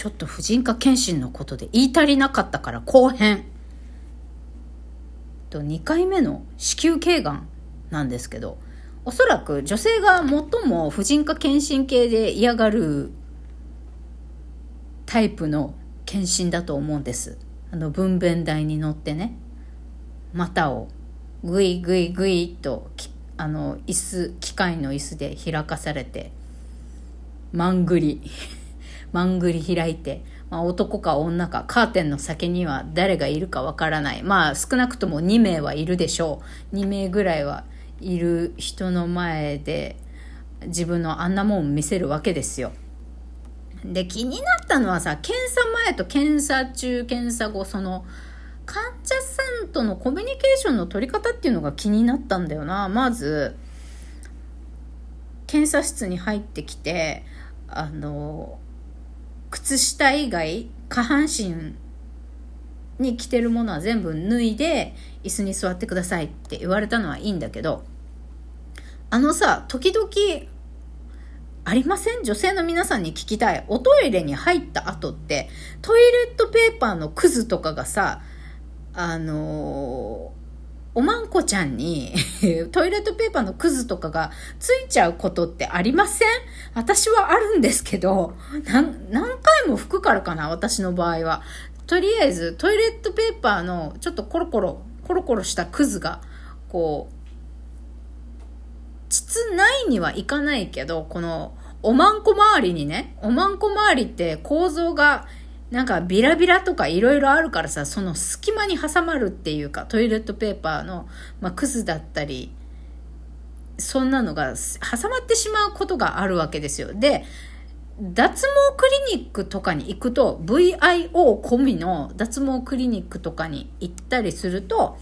ちょっと婦人科検診のことで言い足りなかったから後編。と2回目の子宮頸がんなんですけど、おそらく女性が最も婦人科検診系で嫌がるタイプの検診だと思うんです。あの分娩台に乗ってね、股をぐいぐいぐいとあの椅子機械の椅子で開かされてまんぐりまんぐり開いて、まあ、男か女かカーテンの先には誰がいるかわからないまあ少なくとも2名はいるでしょう2名ぐらいはいる人の前で自分のあんなもん見せるわけですよで気になったのはさ検査前と検査中検査後その患者さんとのコミュニケーションの取り方っていうのが気になったんだよな。まず、検査室に入ってきて、あの、靴下以外、下半身に着てるものは全部脱いで、椅子に座ってくださいって言われたのはいいんだけど、あのさ、時々、ありません？女性の皆さんに聞きたい。おトイレに入った後って、トイレットペーパーのクズとかがさ、あのおまんこちゃんに トイレットペーパーのクズとかがついちゃうことってありません？私はあるんですけど、何回も拭くからかな私の場合は。とりあえずトイレットペーパーのちょっとコロコロ、コロコロしたクズが、こう、膣ないにはいかないけど、このおまんこ周りにね、おまんこ周りって構造がなんかビラビラとかいろいろあるからさ、その隙間に挟まるっていうか、トイレットペーパーの、まあ、クズだったり、そんなのが挟まってしまうことがあるわけですよ。で、脱毛クリニックとかに行くと、VIO 込みの脱毛クリニックとかに行ったりすると、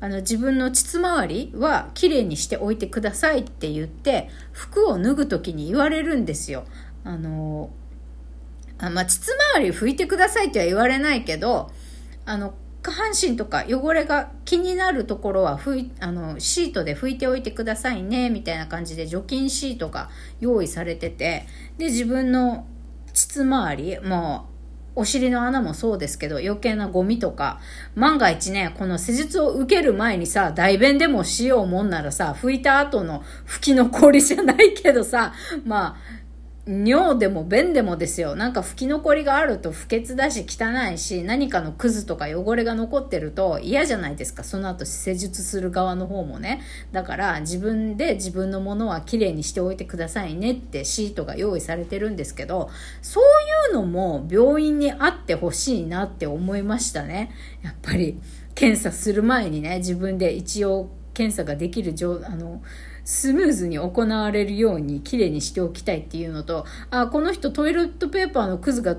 あの自分の膣周りは綺麗にしておいてくださいって言って、服を脱ぐ時に言われるんですよ。あの、あまあ、膣周り拭いてくださいっては言われないけど、あの、下半身とか汚れが気になるところは拭い、あの、シートで拭いておいてくださいね、みたいな感じで除菌シートが用意されてて、で、自分の膣周り、もう、お尻の穴もそうですけど、余計なゴミとか、万が一ね、この施術を受ける前にさ、代弁でもしようもんならさ、拭いた後の拭き残りじゃないけどさ、まあ、尿でも便でもですよ。なんか拭き残りがあると不潔だし汚いし、何かのクズとか汚れが残ってると嫌じゃないですか。その後施術する側の方もね。だから自分で自分のものはきれいにしておいてくださいねってシートが用意されてるんですけど、そういうのも病院にあってほしいなって思いましたね。やっぱり検査する前にね、自分で一応検査ができる状、あの、スムーズに行われるように綺麗にしておきたいっていうのと、あ、この人トイレットペーパーのクズが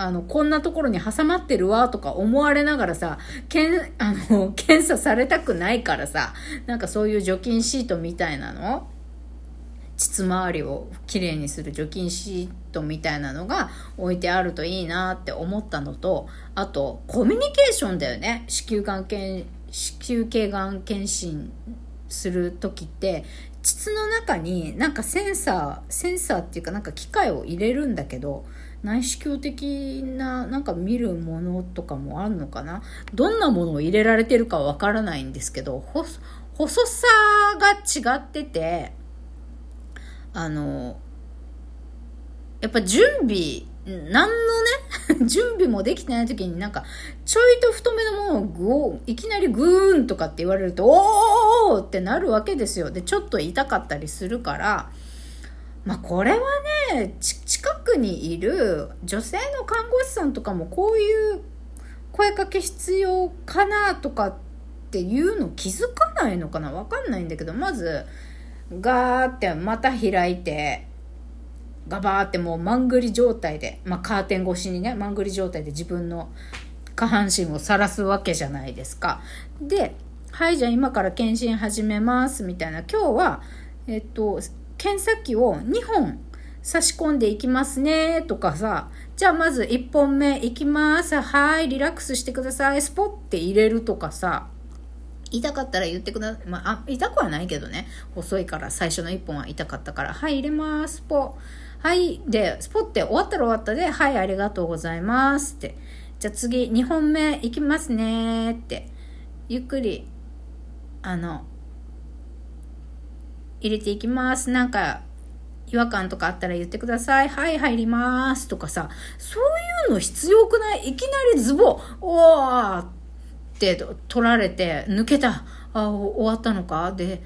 あの、こんなところに挟まってるわとか思われながらさ、けん、あの、検査されたくないからさ、なんかそういう除菌シートみたいなの？膣周りをきれいにする除菌シートみたいなのが置いてあるといいなって思ったのと、あと、コミュニケーションだよね。子宮がん検、子宮頸がん検診する時って膣の中になんかセンサーセンサーっていうかなんか機械を入れるんだけど内視鏡的ななんか見るものとかもあるのかな？どんなものを入れられてるかわからないんですけど細さが違っててあのやっぱ準備何のね、準備もできてない時になんか、ちょいと太めのものをぐお、いきなりグーンとかって言われると、おーってなるわけですよ。で、ちょっと痛かったりするから、まあこれはね、近くにいる女性の看護師さんとかもこういう声かけ必要かなとかっていうの気づかないのかなわかんないんだけど、まず、ガーってまた開いて、ガバーってもうまんぐり状態で、まあ、カーテン越しにね、まんぐり状態で自分の下半身を晒すわけじゃないですか。で、はい、じゃあ今から検診始めますみたいな。今日は、えっと、検査機を2本差し込んでいきますねとかさ、じゃあまず1本目いきます。はい、リラックスしてください。スポッて入れるとかさ、痛かったら言ってください。まあ、痛くはないけどね。細いから最初の1本は痛かったから。はい、入れます。ポはい。で、スポって終わったら終わったで、はい、ありがとうございますって。じゃあ次、2本目いきますねって。ゆっくり、あの、入れていきます。なんか、違和感とかあったら言ってください。はい、入りますとかさ、そういうの必要くない？いきなりズボン、おーって取られて、抜けた。あ、終わったのか？で、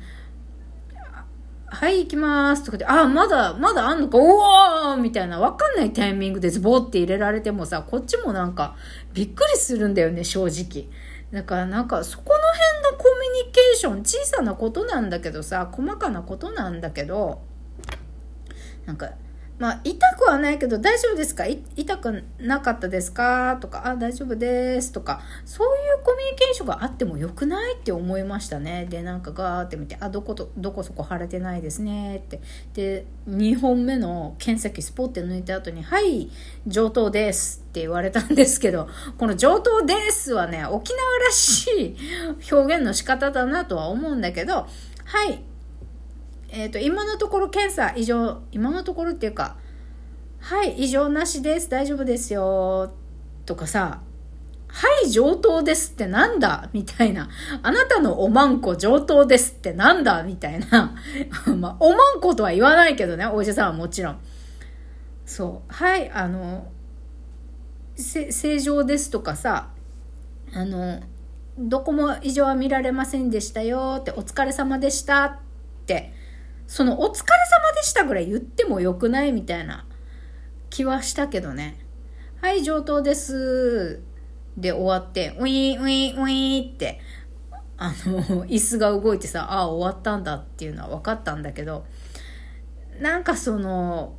はい、行きますとかで、あ、まだ、まだあんのか、おーみたいな、わかんないタイミングでズボって入れられてもさ、こっちもなんか、びっくりするんだよね、正直。だからなんか、そこの辺のコミュニケーション、小さなことなんだけどさ、細かなことなんだけど、なんか、まあ、痛くはないけど、大丈夫ですか？痛くなかったですか？とか、あ、大丈夫ですとか、そういうコミュニケーションがあってもよくないって思いましたね。で、なんかガーって見て、あ、どこと、どこそこ腫れてないですねって。で、2本目の検査機スポって抜いた後に、はい、上等ですって言われたんですけど、この上等ですはね、沖縄らしい表現の仕方だなとは思うんだけど、はい、えっ、ー、と、今のところ検査異常、今のところっていうか、はい、異常なしです、大丈夫ですよ、とかさ、はい、上等ですってなんだみたいな。あなたのおまんこ上等ですってなんだみたいな。まあ、おまんことは言わないけどね、お医者さんはもちろん。そう。はい、あの、正常ですとかさ、あの、どこも異常は見られませんでしたよって、お疲れ様でしたって、そのお疲れ様でしたぐらい言ってもよくないみたいな気はしたけどね。はい、上等です。で終わって、ウィーン、ウィー、ウィーって、あの、椅子が動いてさ、ああ、終わったんだっていうのは分かったんだけど、なんかその、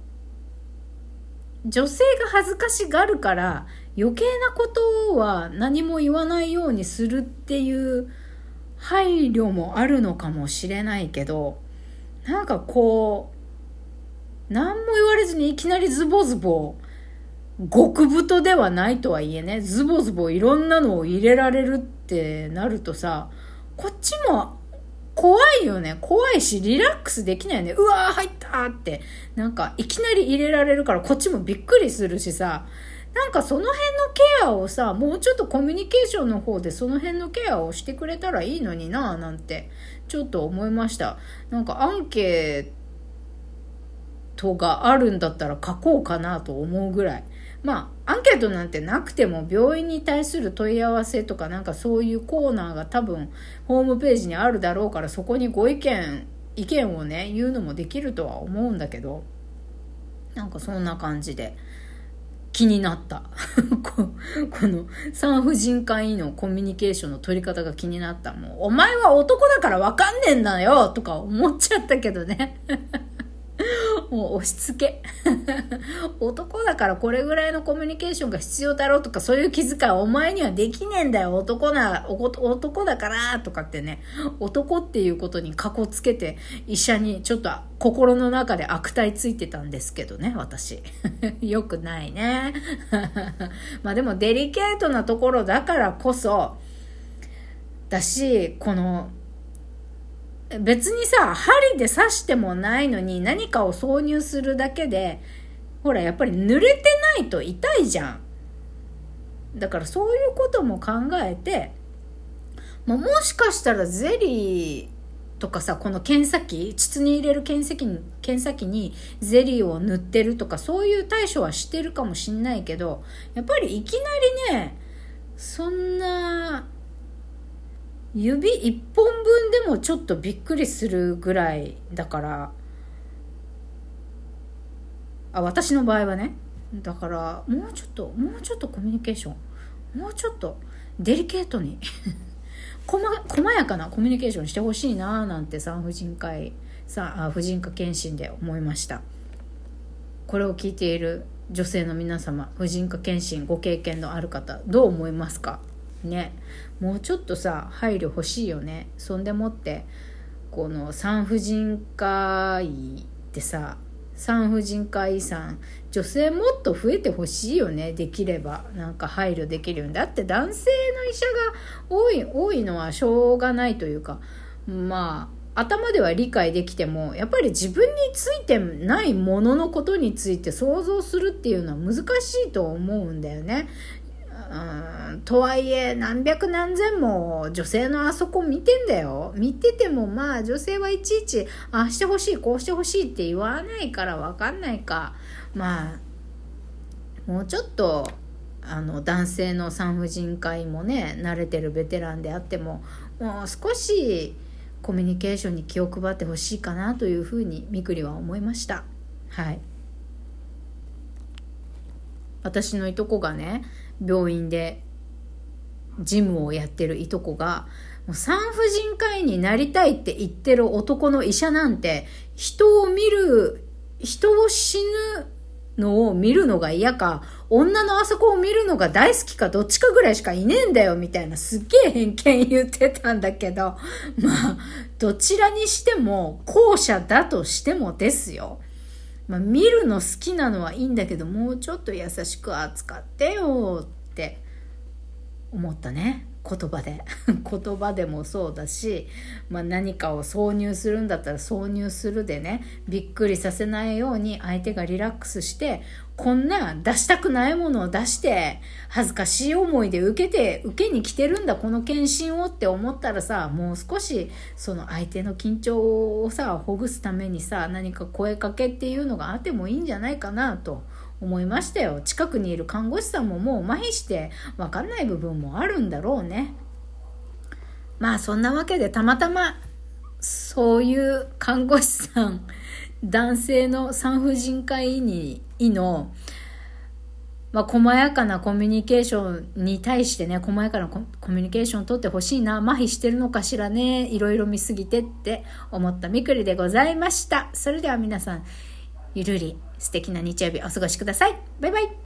女性が恥ずかしがるから余計なことは何も言わないようにするっていう配慮もあるのかもしれないけど、なんかこう、何も言われずにいきなりズボズボ、極太ではないとはいえね、ズボズボいろんなのを入れられるってなるとさ、こっちも怖いよね。怖いし、リラックスできないよね。うわー入ったって。なんか、いきなり入れられるからこっちもびっくりするしさ、なんかその辺のケアをさ、もうちょっとコミュニケーションの方でその辺のケアをしてくれたらいいのになぁなんて、ちょっと思いました。なんかアンケートがあるんだったら書こうかなと思うぐらい。まあ、アンケートなんてなくても病院に対する問い合わせとかなんかそういうコーナーが多分ホームページにあるだろうからそこにご意見、意見をね、言うのもできるとは思うんだけど、なんかそんな感じで。気になった こ。の産婦人科医のコミュニケーションの取り方が気になった。もう、お前は男だからわかんねえんだよとか思っちゃったけどね。もう押し付け。男だからこれぐらいのコミュニケーションが必要だろうとか、そういう気遣いお前にはできねえんだよ。男な、男だからとかってね、男っていうことにかこつけて、医者にちょっと心の中で悪態ついてたんですけどね、私。よくないね。まあでもデリケートなところだからこそ、だし、この、別にさ、針で刺してもないのに何かを挿入するだけで、ほら、やっぱり濡れてないと痛いじゃん。だからそういうことも考えて、まあ、もしかしたらゼリーとかさ、この検査機、膣に入れる検査機に、検査機にゼリーを塗ってるとか、そういう対処はしてるかもしんないけど、やっぱりいきなりね、そんな、指1本分でもちょっとびっくりするぐらいだから。あ私の場合はね。だからもうちょっともうちょっとコミュニケーション。もうちょっとデリケートに。細やかなコミュニケーションしてほしいななんて産婦人科医さあ婦人科検診で思いました。これを聞いている女性の皆様婦人科検診ご経験のある方どう思いますか？ね。もうちょっとさ配慮欲しいよね。そんでもってこの産婦人科医ってさ産婦人科医さん女性もっと増えてほしいよね。できれば。なんか配慮できるように。だって男性の医者が多い多いのはしょうがないというか。まあ頭では理解できても、やっぱり自分についてないもののことについて想像するっていうのは難しいと思うんだよね。うん、とはいえ、何百何千も女性のあそこ見てんだよ。見ててもまあ女性はいちいち、ああしてほしい、こうしてほしいって言わないからわかんないか。まあ、もうちょっと、あの男性の産婦人科医もね慣れてるベテランであってももう少しコミュニケーションに気を配ってほしいかなというふうにみくりは思いましたはい私のいとこがね病院でジムをやってるいとこが産婦人科医になりたいって言ってる男の医者なんて人を見る人を死ぬのを見るのが嫌か、女のあそこを見るのが大好きかどっちかぐらいしかいねえんだよみたいなすっげえ偏見言ってたんだけど、まあ、どちらにしても後者だとしてもですよ。まあ、見るの好きなのはいいんだけど、もうちょっと優しく扱ってよって思ったね。言葉で 言葉でもそうだし、まあ、何かを挿入するんだったら挿入するでねびっくりさせないように相手がリラックスしてこんな出したくないものを出して恥ずかしい思いで受けて受けに来てるんだこの検診をって思ったらさもう少しその相手の緊張をさほぐすためにさ何か声かけっていうのがあってもいいんじゃないかなと思いましたよ。近くにいる看護師さんももう麻痺して分かんない部分もあるんだろうね。まあそんなわけでたまたまそういう看護師さん男性の産婦人科医に医のまあ、細やかなコミュニケーションに対してね、細やかなコミュニケーションをとってほしいな、麻痺してるのかしらね、いろいろ見すぎてって思ったみくりでございました。それでは皆さん、ゆるり素敵な日曜日お過ごしください。バイバイ。